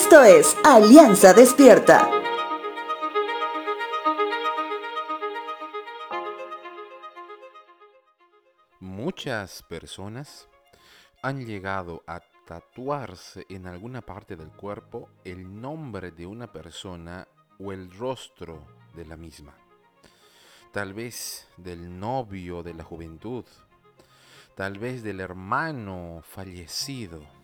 Esto es Alianza Despierta. Muchas personas han llegado a tatuarse en alguna parte del cuerpo el nombre de una persona o el rostro de la misma. Tal vez del novio de la juventud, tal vez del hermano fallecido,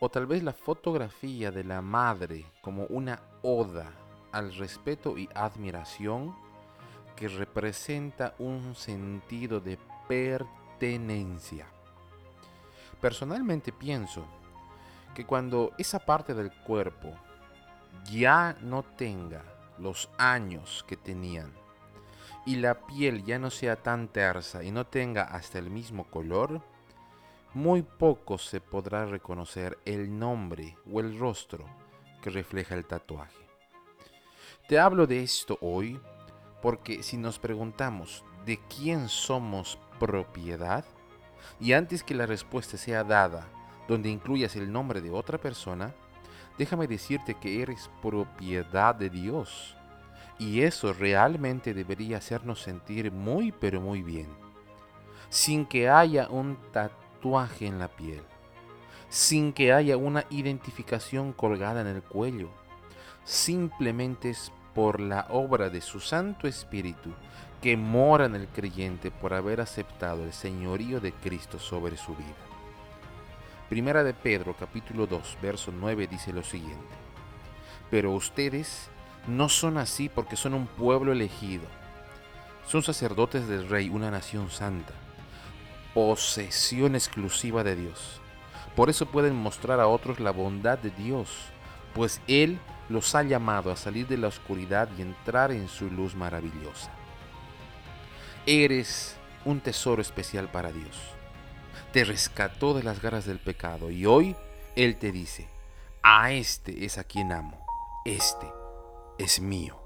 o tal vez la fotografía de la madre como una oda al respeto y admiración que representa un sentido de pertenencia. Personalmente pienso que cuando esa parte del cuerpo ya no tenga los años que tenían y la piel ya no sea tan tersa y no tenga hasta el mismo color, muy poco se podrá reconocer el nombre o el rostro que refleja el tatuaje. Te hablo de esto hoy porque si nos preguntamos de quién somos propiedad, y antes que la respuesta sea dada donde incluyas el nombre de otra persona, déjame decirte que eres propiedad de Dios. Y eso realmente debería hacernos sentir muy pero muy bien. Sin que haya un tatuaje en la piel. Sin que haya una identificación colgada en el cuello. Simplemente es por la obra de su Santo Espíritu que mora en el creyente por haber aceptado el señorío de Cristo sobre su vida. Primera de Pedro capítulo 2 verso 9 dice lo siguiente. Pero ustedes no son así porque son un pueblo elegido. Son sacerdotes del rey, una nación santa, posesión exclusiva de Dios. Por eso pueden mostrar a otros la bondad de Dios, pues Él los ha llamado a salir de la oscuridad y entrar en su luz maravillosa. Eres un tesoro especial para Dios. Te rescató de las garras del pecado y hoy Él te dice, a este es a quien amo, este es mío.